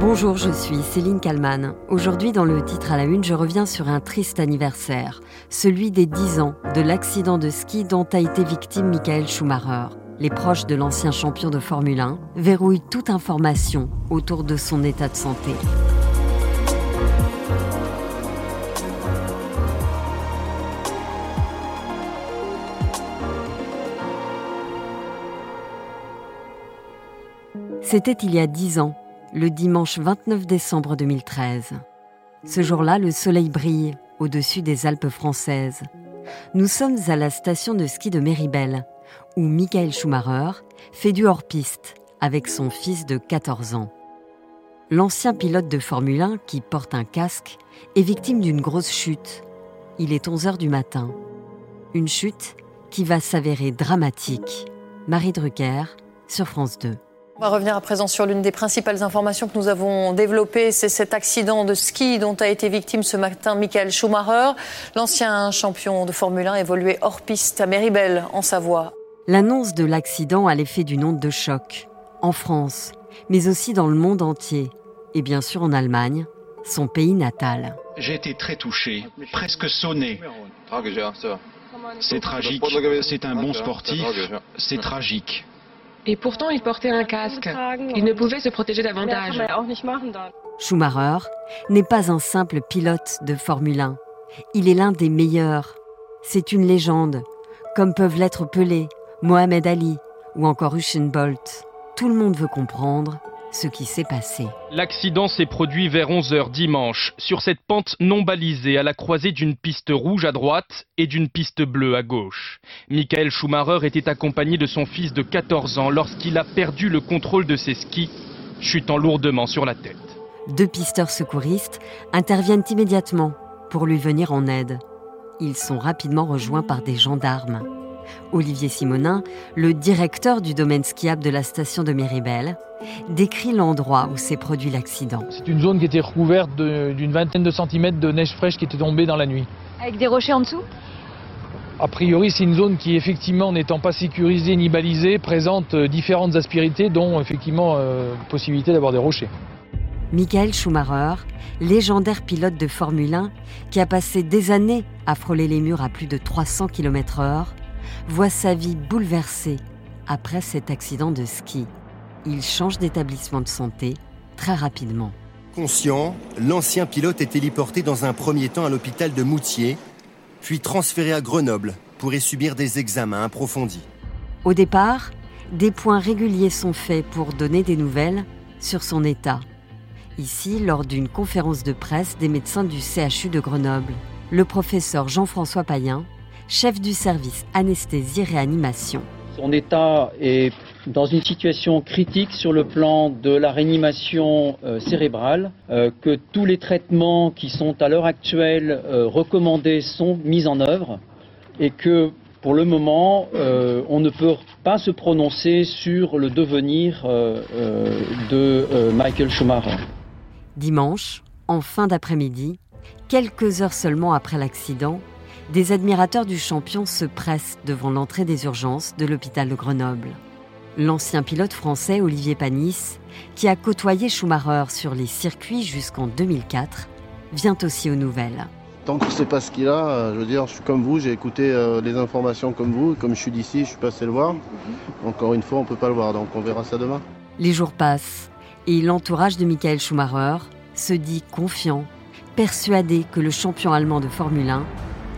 Bonjour, je suis Céline Kalman. Aujourd'hui, dans le titre à la une, je reviens sur un triste anniversaire, celui des 10 ans de l'accident de ski dont a été victime Michael Schumacher. Les proches de l'ancien champion de Formule 1 verrouillent toute information autour de son état de santé. C'était il y a 10 ans le dimanche 29 décembre 2013. Ce jour-là, le soleil brille au-dessus des Alpes françaises. Nous sommes à la station de ski de Méribel, où Michael Schumacher fait du hors-piste avec son fils de 14 ans. L'ancien pilote de Formule 1, qui porte un casque, est victime d'une grosse chute. Il est 11 heures du matin. Une chute qui va s'avérer dramatique. Marie Drucker sur France 2. On va revenir à présent sur l'une des principales informations que nous avons développées, c'est cet accident de ski dont a été victime ce matin Michael Schumacher, l'ancien champion de Formule 1 évolué hors piste à Méribel, en Savoie. L'annonce de l'accident a l'effet d'une onde de choc, en France, mais aussi dans le monde entier, et bien sûr en Allemagne, son pays natal. J'ai été très touché, presque sonné. C'est tragique, c'est un bon sportif, c'est tragique. Et pourtant, il portait un casque. Il ne pouvait se protéger davantage. Schumacher n'est pas un simple pilote de Formule 1. Il est l'un des meilleurs. C'est une légende, comme peuvent l'être Pelé, Mohamed Ali ou encore Usain Bolt. Tout le monde veut comprendre ce qui s'est passé. L'accident s'est produit vers 11h dimanche, sur cette pente non balisée à la croisée d'une piste rouge à droite et d'une piste bleue à gauche. Michael Schumacher était accompagné de son fils de 14 ans lorsqu'il a perdu le contrôle de ses skis, chutant lourdement sur la tête. Deux pisteurs secouristes interviennent immédiatement pour lui venir en aide. Ils sont rapidement rejoints par des gendarmes. Olivier Simonin, le directeur du domaine skiable de la station de Méribel, décrit l'endroit où s'est produit l'accident. C'est une zone qui était recouverte d'une vingtaine de centimètres de neige fraîche qui était tombée dans la nuit. Avec des rochers en dessous? A priori, c'est une zone qui, effectivement, n'étant pas sécurisée ni balisée, présente euh, différentes aspérités, dont effectivement euh, possibilité d'avoir des rochers. Michael Schumacher, légendaire pilote de Formule 1, qui a passé des années à frôler les murs à plus de 300 km/h, voit sa vie bouleversée après cet accident de ski. Il change d'établissement de santé très rapidement. Conscient, l'ancien pilote est héliporté dans un premier temps à l'hôpital de Moutier, puis transféré à Grenoble pour y subir des examens approfondis. Au départ, des points réguliers sont faits pour donner des nouvelles sur son état. Ici, lors d'une conférence de presse des médecins du CHU de Grenoble, le professeur Jean-François Payen chef du service anesthésie-réanimation. Son état est dans une situation critique sur le plan de la réanimation euh, cérébrale, euh, que tous les traitements qui sont à l'heure actuelle euh, recommandés sont mis en œuvre et que pour le moment, on ne peut pas se prononcer sur le devenir de Michael Schumacher. Dimanche, en fin d'après-midi, quelques heures seulement après l'accident, des admirateurs du champion se pressent devant l'entrée des urgences de l'hôpital de Grenoble. L'ancien pilote français Olivier Panis, qui a côtoyé Schumacher sur les circuits jusqu'en 2004, vient aussi aux nouvelles. Tant que je ne sais pas ce qu'il a, je veux dire, je suis comme vous, j'ai écouté euh, les informations comme vous, comme je suis d'ici, je suis passé le voir. Encore une fois, on ne peut pas le voir, donc on verra ça demain. Les jours passent et l'entourage de Michael Schumacher se dit confiant, persuadé que le champion allemand de Formule 1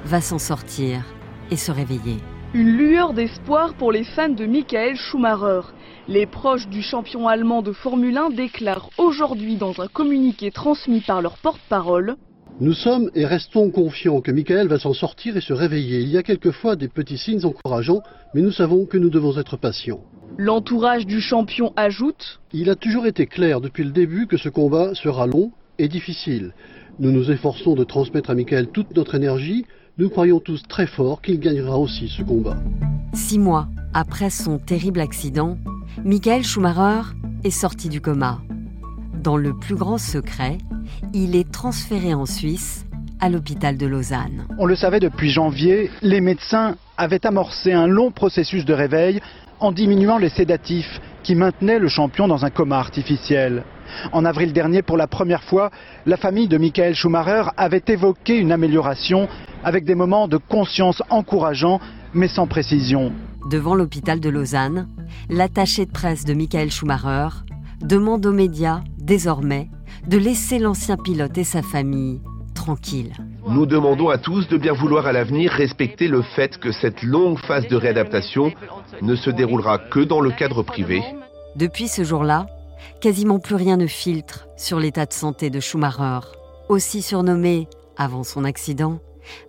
va s'en sortir et se réveiller. Une lueur d'espoir pour les fans de Michael Schumacher. Les proches du champion allemand de Formule 1 déclarent aujourd'hui dans un communiqué transmis par leur porte-parole Nous sommes et restons confiants que Michael va s'en sortir et se réveiller. Il y a quelquefois des petits signes encourageants, mais nous savons que nous devons être patients. L'entourage du champion ajoute Il a toujours été clair depuis le début que ce combat sera long et difficile. Nous nous efforçons de transmettre à Michael toute notre énergie, nous croyons tous très fort qu'il gagnera aussi ce combat. Six mois après son terrible accident, Michael Schumacher est sorti du coma. Dans le plus grand secret, il est transféré en Suisse à l'hôpital de Lausanne. On le savait depuis janvier, les médecins avaient amorcé un long processus de réveil en diminuant les sédatifs qui maintenaient le champion dans un coma artificiel. En avril dernier, pour la première fois, la famille de Michael Schumacher avait évoqué une amélioration avec des moments de conscience encourageants, mais sans précision. Devant l'hôpital de Lausanne, l'attaché de presse de Michael Schumacher demande aux médias, désormais, de laisser l'ancien pilote et sa famille tranquilles. Nous demandons à tous de bien vouloir à l'avenir respecter le fait que cette longue phase de réadaptation ne se déroulera que dans le cadre privé. Depuis ce jour-là, quasiment plus rien ne filtre sur l'état de santé de Schumacher, aussi surnommé, avant son accident,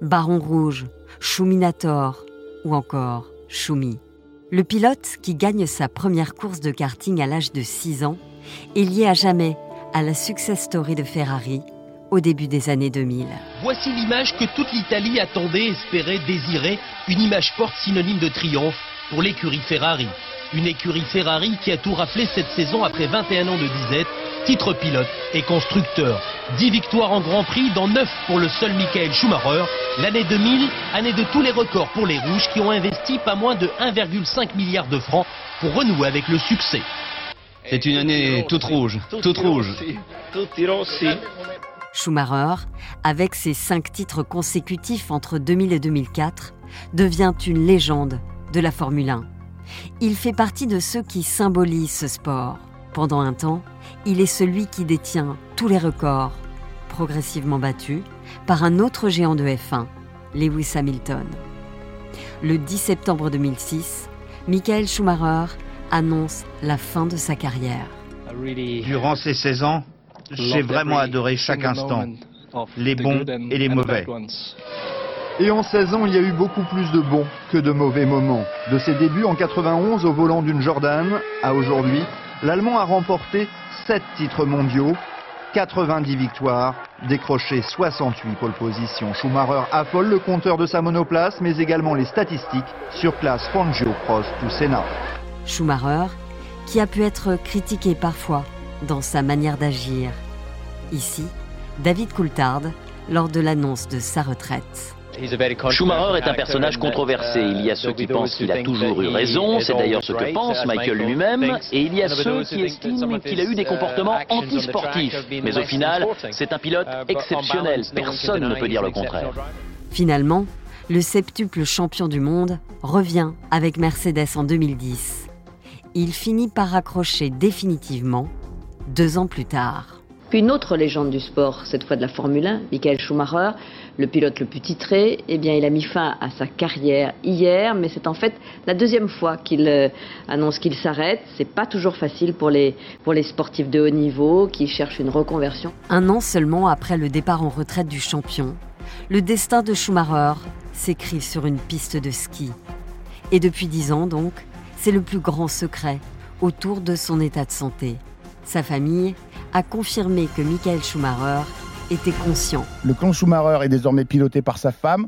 Baron Rouge, Schuminator ou encore Schumi. Le pilote qui gagne sa première course de karting à l'âge de 6 ans est lié à jamais à la success story de Ferrari au début des années 2000. Voici l'image que toute l'Italie attendait, espérait, désirait, une image forte synonyme de triomphe pour l'écurie Ferrari. Une écurie Ferrari qui a tout raflé cette saison après 21 ans de disette, titre pilote et constructeur. 10 victoires en Grand Prix, dans 9 pour le seul Michael Schumacher. L'année 2000, année de tous les records pour les Rouges qui ont investi pas moins de 1,5 milliard de francs pour renouer avec le succès. C'est une année toute rouge, toute rouge. Schumacher, avec ses cinq titres consécutifs entre 2000 et 2004, devient une légende de la Formule 1. Il fait partie de ceux qui symbolisent ce sport. Pendant un temps, il est celui qui détient tous les records, progressivement battus par un autre géant de F1, Lewis Hamilton. Le 10 septembre 2006, Michael Schumacher annonce la fin de sa carrière. Durant ces 16 ans, j'ai vraiment adoré chaque instant, les bons et les mauvais. Et en 16 ans, il y a eu beaucoup plus de bons que de mauvais moments. De ses débuts en 91 au volant d'une Jordan à aujourd'hui, l'Allemand a remporté 7 titres mondiaux, 90 victoires, décroché 68 pole positions. Schumacher affole le compteur de sa monoplace, mais également les statistiques sur classe Fangio, Prost ou Senna. Schumacher, qui a pu être critiqué parfois dans sa manière d'agir. Ici, David Coulthard, lors de l'annonce de sa retraite. Schumacher est un personnage controversé. Il y a ceux qui pensent qu'il a toujours eu raison, c'est d'ailleurs ce que pense Michael lui-même, et il y a ceux qui estiment qu'il a eu des comportements antisportifs. Mais au final, c'est un pilote exceptionnel, personne ne peut dire le contraire. Finalement, le septuple champion du monde revient avec Mercedes en 2010. Il finit par accrocher définitivement deux ans plus tard. Puis une autre légende du sport, cette fois de la Formule 1, Michael Schumacher, le pilote le plus titré, eh il a mis fin à sa carrière hier, mais c'est en fait la deuxième fois qu'il euh, annonce qu'il s'arrête. C'est pas toujours facile pour les, pour les sportifs de haut niveau qui cherchent une reconversion. Un an seulement après le départ en retraite du champion, le destin de Schumacher s'écrit sur une piste de ski. Et depuis dix ans donc, c'est le plus grand secret autour de son état de santé. Sa famille a confirmé que Michael Schumacher était conscient. Le clan Schumacher est désormais piloté par sa femme,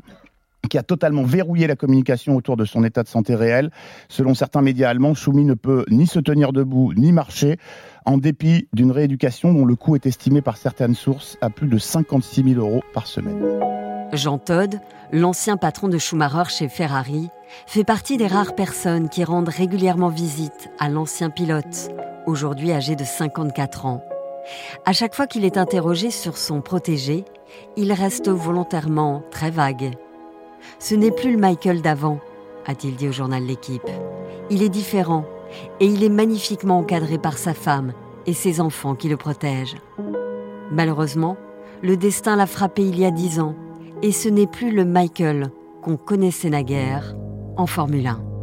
qui a totalement verrouillé la communication autour de son état de santé réel. Selon certains médias allemands, Schumi ne peut ni se tenir debout ni marcher, en dépit d'une rééducation dont le coût est estimé par certaines sources à plus de 56 000 euros par semaine. Jean Todd, l'ancien patron de Schumacher chez Ferrari, fait partie des rares personnes qui rendent régulièrement visite à l'ancien pilote, aujourd'hui âgé de 54 ans. À chaque fois qu'il est interrogé sur son protégé, il reste volontairement très vague. Ce n'est plus le Michael d'avant, a-t-il dit au journal L'équipe. Il est différent et il est magnifiquement encadré par sa femme et ses enfants qui le protègent. Malheureusement, le destin l'a frappé il y a dix ans et ce n'est plus le Michael qu'on connaissait naguère en Formule 1.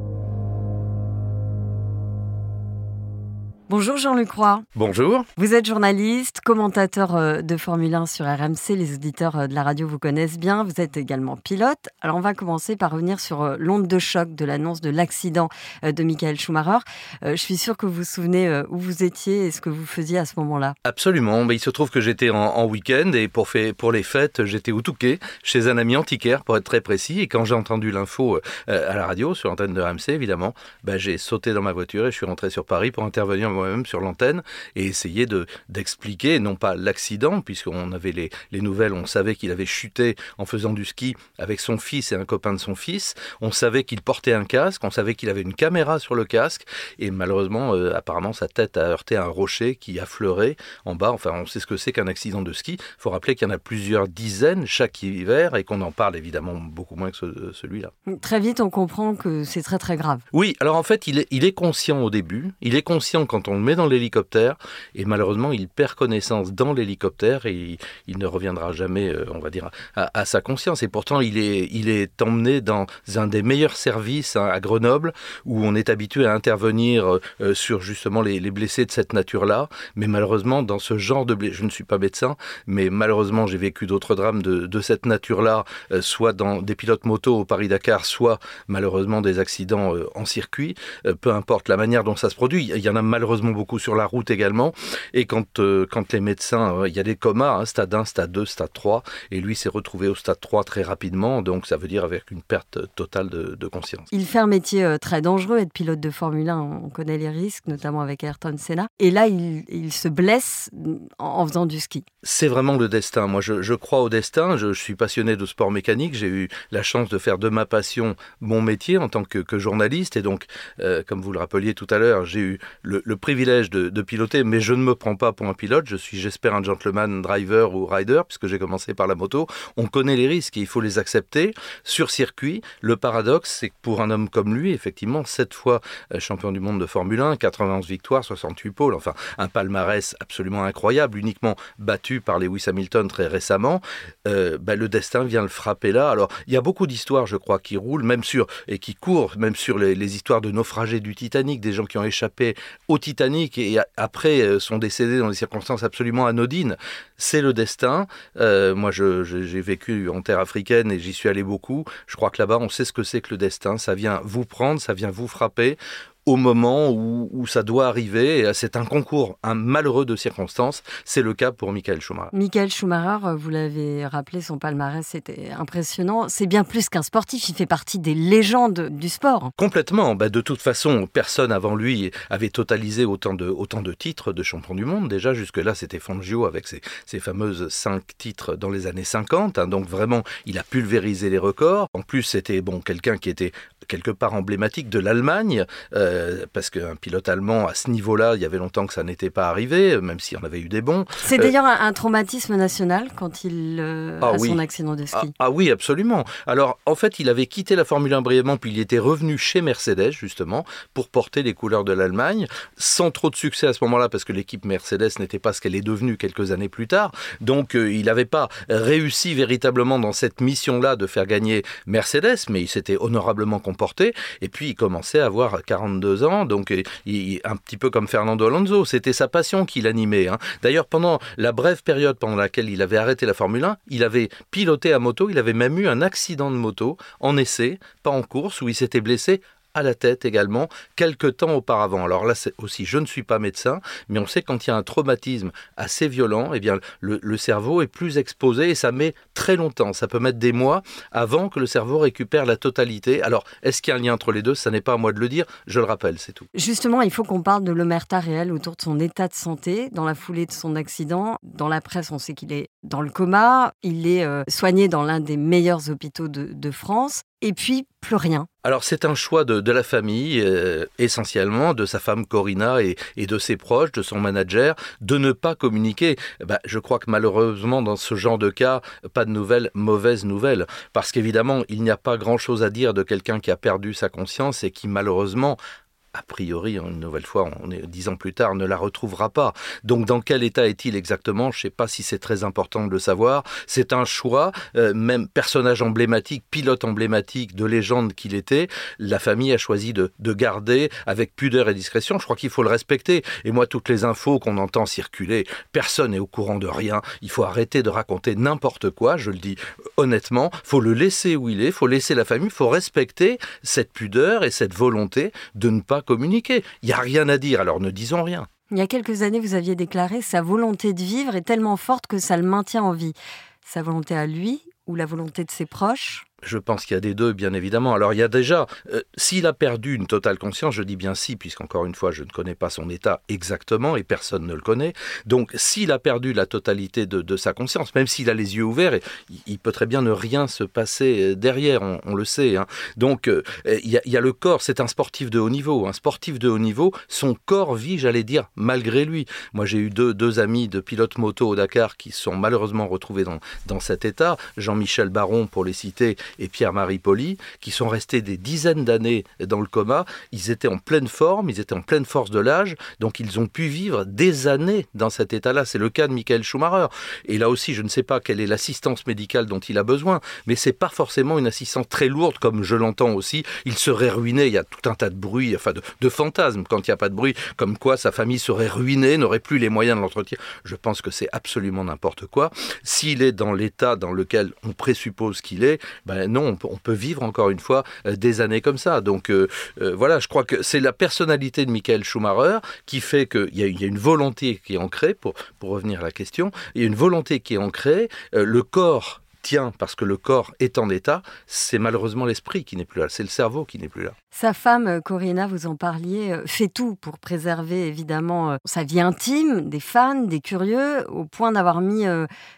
Bonjour Jean-Luc Roy. Bonjour. Vous êtes journaliste, commentateur euh, de Formule 1 sur RMC. Les auditeurs euh, de la radio vous connaissent bien. Vous êtes également pilote. Alors on va commencer par revenir sur euh, l'onde de choc de l'annonce de l'accident de Michael Schumacher. Je suis sûr que vous vous souvenez où vous étiez et ce que vous faisiez à ce moment-là. Absolument. Mais il se trouve que j'étais en, week-end et pour, pour les fêtes, j'étais au Touquet, chez un ami antiquaire pour être très précis. Et quand j'ai entendu l'info à la radio, sur l'antenne de RMC évidemment, bah, j'ai sauté dans ma voiture et je suis rentré sur Paris pour intervenir moi-même sur l'antenne et essayer de d'expliquer non pas l'accident puisqu'on avait les, les nouvelles, on savait qu'il avait chuté en faisant du ski avec son fils et un copain de son fils, on savait qu'il portait un casque, on savait qu'il avait une caméra sur le casque et malheureusement euh, apparemment sa tête a heurté un rocher qui a fleuré en bas. Enfin on sait ce que c'est qu'un accident de ski. Il faut rappeler qu'il y en a plusieurs dizaines chaque hiver et qu'on en parle évidemment beaucoup moins que celui-là. Très vite on comprend que c'est très très grave. Oui, alors en fait il est, il est conscient au début, il est conscient quand on le met dans l'hélicoptère et malheureusement il perd connaissance dans l'hélicoptère et il, ne reviendra jamais, euh, on va dire, à, sa conscience. Et pourtant il est, emmené dans un des meilleurs services hein, à Grenoble où on est habitué à intervenir euh, sur justement les, blessés de cette nature-là. Mais malheureusement dans ce genre de blessés, je ne suis pas médecin, mais malheureusement j'ai vécu d'autres drames de, de cette nature-là, euh, soit dans des pilotes moto au Paris-Dakar, soit malheureusement des accidents en circuit. peu importe la manière dont ça se produit. Il y en a malheureusement beaucoup sur la route également. Et quand, euh, quand les médecins, euh, il y a des comas, hein, stade 1, stade 2, stade 3, et lui s'est retrouvé au stade 3 très rapidement, donc ça veut dire avec une perte totale de, conscience. Il fait un métier euh, très dangereux, être pilote de Formule 1, on connaît les risques, notamment avec Ayrton Senna. Et là, il, il se blesse en, faisant du ski. C'est vraiment le destin. Moi, je, je crois au destin. Je, je, suis passionné de sport mécanique. J'ai eu la chance de faire de ma passion mon métier en tant que, que journaliste. Et donc, comme vous le rappeliez tout à l'heure, j'ai eu le, le privilège de, piloter, mais je ne me prends pas pour un pilote. Je suis, j'espère, un gentleman driver ou rider, puisque j'ai commencé par la moto. On connaît les risques et il faut les accepter. Sur circuit, le paradoxe, c'est que pour un homme comme lui, effectivement, sept fois euh, champion du monde de Formule 1, 91 victoires, 68 pôles, enfin, un palmarès absolument incroyable, uniquement battu par Lewis Hamilton très récemment, euh, bah, le destin vient le frapper là. Alors, il y a beaucoup d'histoires, je crois, qui roulent, même sur, et qui courent, même sur les histoires de naufragés du Titanic, des gens qui ont échappé au Titanic et après euh, sont décédés dans des circonstances absolument anodines. C'est le destin. Euh, moi, j'ai vécu en terre africaine et j'y suis allé beaucoup. Je crois que là-bas, on sait ce que c'est que le destin. Ça vient vous prendre, ça vient vous frapper au moment où, ça doit arriver. C'est un concours, un malheureux de circonstances. C'est le cas pour Michael Schumacher. Michael Schumacher, vous l'avez rappelé, son palmarès c'était impressionnant. C'est bien plus qu'un sportif, il fait partie des légendes du sport. Complètement. Bah, de toute façon, personne avant lui avait totalisé autant de, autant de titres de champion du monde. Déjà, jusque-là, c'était Fangio avec ses, ses, fameuses cinq titres dans les années 50. Hein. donc vraiment, il a pulvérisé les records. En plus, c'était bon quelqu'un qui était quelque part emblématique de l'Allemagne. Euh, euh, parce qu'un pilote allemand à ce niveau-là, il y avait longtemps que ça n'était pas arrivé, même si on avait eu des bons. C'est euh, d'ailleurs un traumatisme national quand il euh, ah a oui. son accident de ah, ski. Ah, ah, oui, absolument. Alors en fait, il avait quitté la Formule 1 brièvement, puis il était revenu chez Mercedes justement pour porter les couleurs de l'Allemagne, sans trop de succès à ce moment-là parce que l'équipe Mercedes n'était pas ce qu'elle est devenue quelques années plus tard. Donc il n'avait pas réussi véritablement dans cette mission-là de faire gagner Mercedes, mais il s'était honorablement comporté. Et puis il commençait à avoir 40 ans, donc il, un petit peu comme Fernando Alonso, c'était sa passion qui l'animait. Hein. D'ailleurs, pendant la brève période pendant laquelle il avait arrêté la Formule 1, il avait piloté à moto, il avait même eu un accident de moto en essai, pas en course, où il s'était blessé à la tête également, quelques temps auparavant. Alors là c'est aussi, je ne suis pas médecin, mais on sait quand il y a un traumatisme assez violent, eh bien le, cerveau est plus exposé et ça met très longtemps. Ça peut mettre des mois avant que le cerveau récupère la totalité. Alors est-ce qu'il y a un lien entre les deux? Ça n'est pas à moi de le dire, je le rappelle, c'est tout. Justement, il faut qu'on parle de l'omerta réel autour de son état de santé dans la foulée de son accident. Dans la presse, on sait qu'il est dans le coma, il est euh, soigné dans l'un des meilleurs hôpitaux de France et puis plus rien. Alors c'est un choix de, la famille, euh, essentiellement, de sa femme Corina et, de ses proches, de son manager, de ne pas communiquer. Bah, je crois que malheureusement, dans ce genre de cas, pas de nouvelles, mauvaises nouvelles. Parce qu'évidemment, il n'y a pas grand-chose à dire de quelqu'un qui a perdu sa conscience et qui malheureusement a priori, une nouvelle fois, on est dix ans plus tard, ne la retrouvera pas. Donc, dans quel état est-il exactement? Je ne sais pas si c'est très important de le savoir. C'est un choix, euh, même personnage emblématique, pilote emblématique de légende qu'il était. La famille a choisi de, de, garder avec pudeur et discrétion. Je crois qu'il faut le respecter. Et moi, toutes les infos qu'on entend circuler, personne n'est au courant de rien. Il faut arrêter de raconter n'importe quoi. Je le dis honnêtement. Faut le laisser où il est. Faut laisser la famille. Faut respecter cette pudeur et cette volonté de ne pas communiquer. Il n'y a rien à dire, alors ne disons rien. Il y a quelques années, vous aviez déclaré sa volonté de vivre est tellement forte que ça le maintient en vie. Sa volonté à lui ou la volonté de ses proches? Je pense qu'il y a des deux, bien évidemment. Alors il y a déjà, euh, s'il a perdu une totale conscience, je dis bien si, puisqu'encore une fois, je ne connais pas son état exactement et personne ne le connaît. Donc s'il a perdu la totalité de, sa conscience, même s'il a les yeux ouverts, il, peut très bien ne rien se passer euh, derrière, on, le sait. Hein. Donc euh, il y, a le corps, c'est un sportif de haut niveau. Un sportif de haut niveau, son corps vit, j'allais dire, malgré lui. Moi j'ai eu deux, amis de pilotes moto au Dakar qui sont malheureusement retrouvés dans cet état. Jean-Michel Baron, pour les citer, et Pierre-Marie Poli, qui sont restés des dizaines d'années dans le coma. Ils étaient en pleine forme, ils étaient en pleine force de l'âge, donc ils ont pu vivre des années dans cet état-là. C'est le cas de Michael Schumacher. Et là aussi, je ne sais pas quelle est l'assistance médicale dont il a besoin, mais c'est pas forcément une assistance très lourde, comme je l'entends aussi. Il serait ruiné, il y a tout un tas de bruit, enfin de, fantasmes quand il n'y a pas de bruit, comme quoi sa famille serait ruinée, n'aurait plus les moyens de l'entretien. Je pense que c'est absolument n'importe quoi. S'il est dans l'état dans lequel on présuppose qu'il est, ben non, on peut, vivre encore une fois euh, des années comme ça. Donc euh, euh, voilà, je crois que c'est la personnalité de Michael Schumacher qui fait qu'il y, y, a une volonté qui est ancrée, pour, pour revenir à la question, il y a une volonté qui est ancrée, le corps tient parce que le corps est en état, c'est malheureusement l'esprit qui n'est plus là, c'est le cerveau qui n'est plus là. Sa femme, euh, Corinna, vous en parliez, euh, fait tout pour préserver évidemment euh, sa vie intime, des fans, des curieux, au point d'avoir mis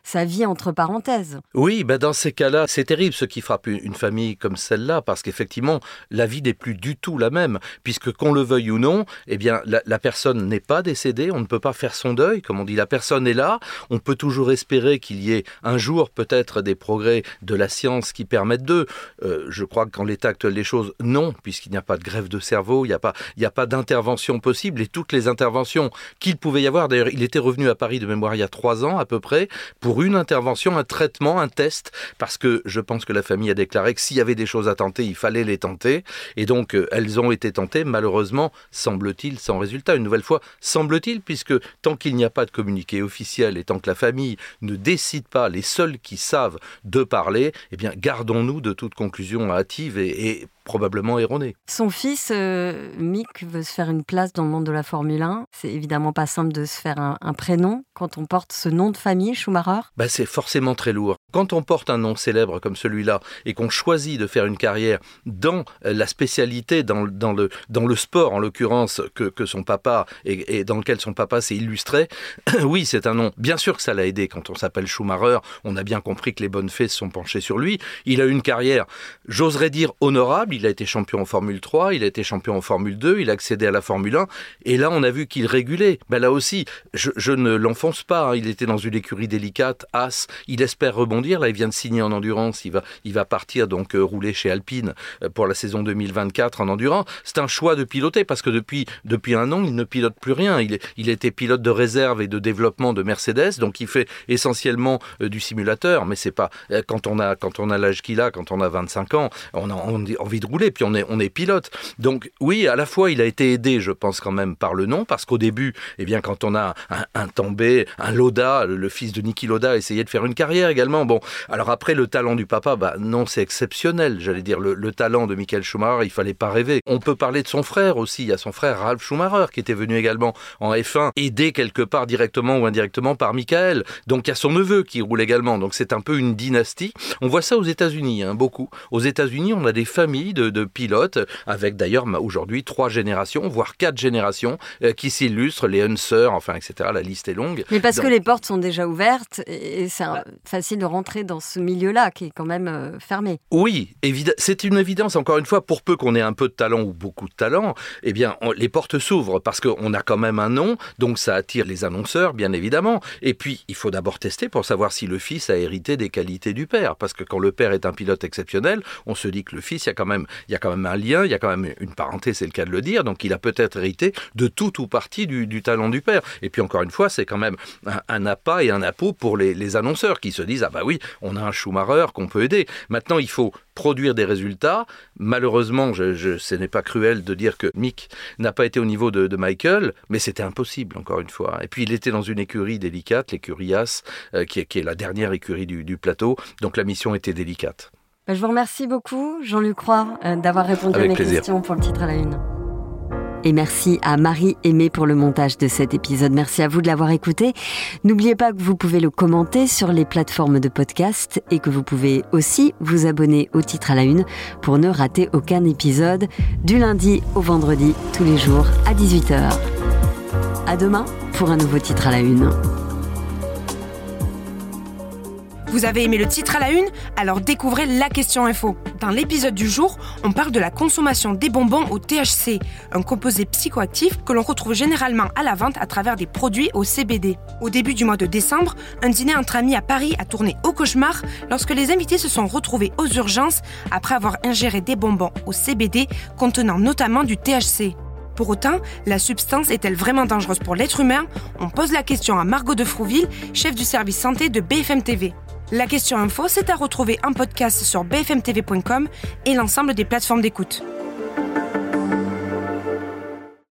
sa vie entre parenthèses. Oui, ben dans ces cas-là, c'est terrible ce qui frappe une famille comme celle-là, parce qu'effectivement, la vie n'est plus du tout la même, puisque qu'on le veuille ou non, eh bien, la, la personne n'est pas décédée, on ne peut pas faire son deuil, comme on dit, la personne est là, on peut toujours espérer qu'il y ait un jour peut-être des progrès de la science qui permettent d'eux. je crois qu'en l'état actuel des choses, non, puisque qu'il n'y a pas de grève de cerveau, il n'y a pas, pas d'intervention possible. Et toutes les interventions qu'il pouvait y avoir, d'ailleurs, il était revenu à Paris de mémoire il y a trois ans à peu près, pour une intervention, un traitement, un test, parce que je pense que la famille a déclaré que s'il y avait des choses à tenter, il fallait les tenter. Et donc, euh, elles ont été tentées, malheureusement, semble-t-il, sans résultat. Une nouvelle fois, semble-t-il, puisque tant qu'il n'y a pas de communiqué officiel et tant que la famille ne décide pas, les seuls qui savent de parler, eh bien, gardons-nous de toute conclusion hâtive et, probablement erroné. Son fils, euh, Mick, veut se faire une place dans le monde de la Formule 1. C'est évidemment pas simple de se faire un, prénom quand on porte ce nom de famille, Schumacher. Bah, c'est forcément très lourd. Quand on porte un nom célèbre comme celui-là et qu'on choisit de faire une carrière dans euh, la spécialité, dans, dans, le, dans le sport en l'occurrence, que, que, son papa et, et, dans lequel son papa s'est illustré, oui, c'est un nom. Bien sûr que ça l'a aidé quand on s'appelle Schumacher. On a bien compris que les bonnes fées se sont penchées sur lui. Il a une carrière, j'oserais dire, honorable il a été champion en Formule 3, il a été champion en Formule 2, il a accédé à la Formule 1, et là on a vu qu'il régulait. Ben là aussi, je, ne l'enfonce pas, hein. il était dans une écurie délicate, As, il espère rebondir, là il vient de signer en endurance, il va, il va partir donc euh, rouler chez Alpine euh, pour la saison 2024 en endurance. C'est un choix de piloter, parce que depuis, depuis un an, il ne pilote plus rien. Il, il était pilote de réserve et de développement de Mercedes, donc il fait essentiellement euh, du simulateur, mais c'est pas, quand on a, a l'âge qu'il a, quand on a 25 ans, on a envie de rouler, puis on est, on est pilote. Donc oui, à la fois, il a été aidé, je pense quand même, par le nom, parce qu'au début, eh bien, quand on a un, un Tambay, un Loda, le, fils de Niki Loda, essayait de faire une carrière également. Bon, alors après, le talent du papa, bah non, c'est exceptionnel, j'allais dire. Le, le, talent de Michael Schumacher, il fallait pas rêver. On peut parler de son frère aussi. Il y a son frère Ralph Schumacher qui était venu également en F1, aidé quelque part directement ou indirectement par Michael. Donc il y a son neveu qui roule également. Donc c'est un peu une dynastie. On voit ça aux États-Unis, hein, beaucoup. Aux États-Unis, on a des familles de, de pilotes, avec d'ailleurs aujourd'hui trois générations, voire quatre générations euh, qui s'illustrent, les Hunser, enfin, etc. La liste est longue. Mais parce que les portes sont déjà ouvertes et c'est facile de rentrer dans ce milieu-là qui est quand même euh, fermé. Oui, c'est une évidence, encore une fois, pour peu qu'on ait un peu de talent ou beaucoup de talent, eh bien, les portes s'ouvrent parce qu'on a quand même un nom, donc ça attire les annonceurs, bien évidemment. Et puis, il faut d'abord tester pour savoir si le fils a hérité des qualités du père, parce que quand le père est un pilote exceptionnel, on se dit que le fils, il y a quand même, il y a quand même un lien, il y a quand même une parenté, c'est le cas de le dire, donc il a peut-être hérité de tout ou partie du, talent du père. Et puis encore une fois, c'est quand même un, appât et un appôt pour les, annonceurs qui se disent, ah bah oui, on a un Schumacher qu'on peut aider. Maintenant, il faut produire des résultats. Malheureusement, ce n'est pas cruel de dire que Mick n'a pas été au niveau de, Michael, mais c'était impossible, encore une fois. Et puis il était dans une écurie délicate, l'écurie As, euh, qui, est, la dernière écurie du plateau, donc la mission était délicate. Bah, je vous remercie beaucoup, Jean-Luc Roy, euh, d'avoir répondu à mes questions pour le titre à la une. Et merci à Marie Aimée pour le montage de cet épisode. Merci à vous de l'avoir écouté. N'oubliez pas que vous pouvez le commenter sur les plateformes de podcast et que vous pouvez aussi vous abonner au titre à la une pour ne rater aucun épisode du lundi au vendredi tous les jours à 18h. À demain pour un nouveau titre à la une. Vous avez aimé le titre à la une? Alors découvrez la question info. Dans l'épisode du jour, on parle de la consommation des bonbons au THC, un composé psychoactif que l'on retrouve généralement à la vente à travers des produits au CBD. Au début du mois de décembre, un dîner entre amis à Paris a tourné au cauchemar lorsque les invités se sont retrouvés aux urgences après avoir ingéré des bonbons au CBD contenant notamment du THC. Pour autant, la substance est-elle vraiment dangereuse pour l'être humain? On pose la question à Margot de Frouville, chef du service santé de BFM TV. La question info, c'est à retrouver en podcast sur bfmtv.com et l'ensemble des plateformes d'écoute.